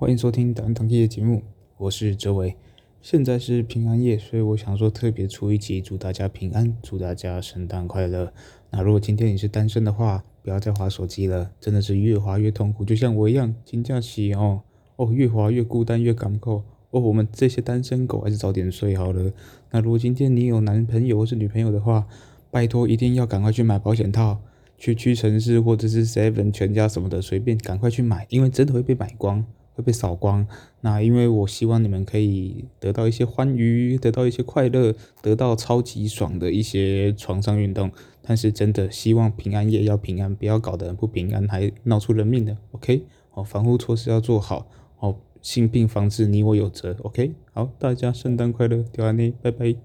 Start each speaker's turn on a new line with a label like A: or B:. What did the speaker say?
A: 欢迎收听档档夜的节目，我是哲维。现在是平安夜，所以我想说特别出一集，祝大家平安，祝大家圣诞快乐。那如果今天你是单身的话，不要再滑手机了，真的是越滑越痛苦，就像我一样，请假期哦哦，越滑越孤单，越感够哦。我们这些单身狗还是早点睡好了。那如果今天你有男朋友或是女朋友的话，拜托一定要赶快去买保险套。去屈臣氏或者是 Seven 全家什么的，随便赶快去买，因为真的会被买光，会被扫光。那因为我希望你们可以得到一些欢愉，得到一些快乐，得到超级爽的一些床上运动。但是真的希望平安夜要平安，不要搞得不平安还闹出人命的。OK，哦，防护措施要做好，哦，性病防治你我有责。OK，好，大家圣诞快乐，调安妮，拜拜。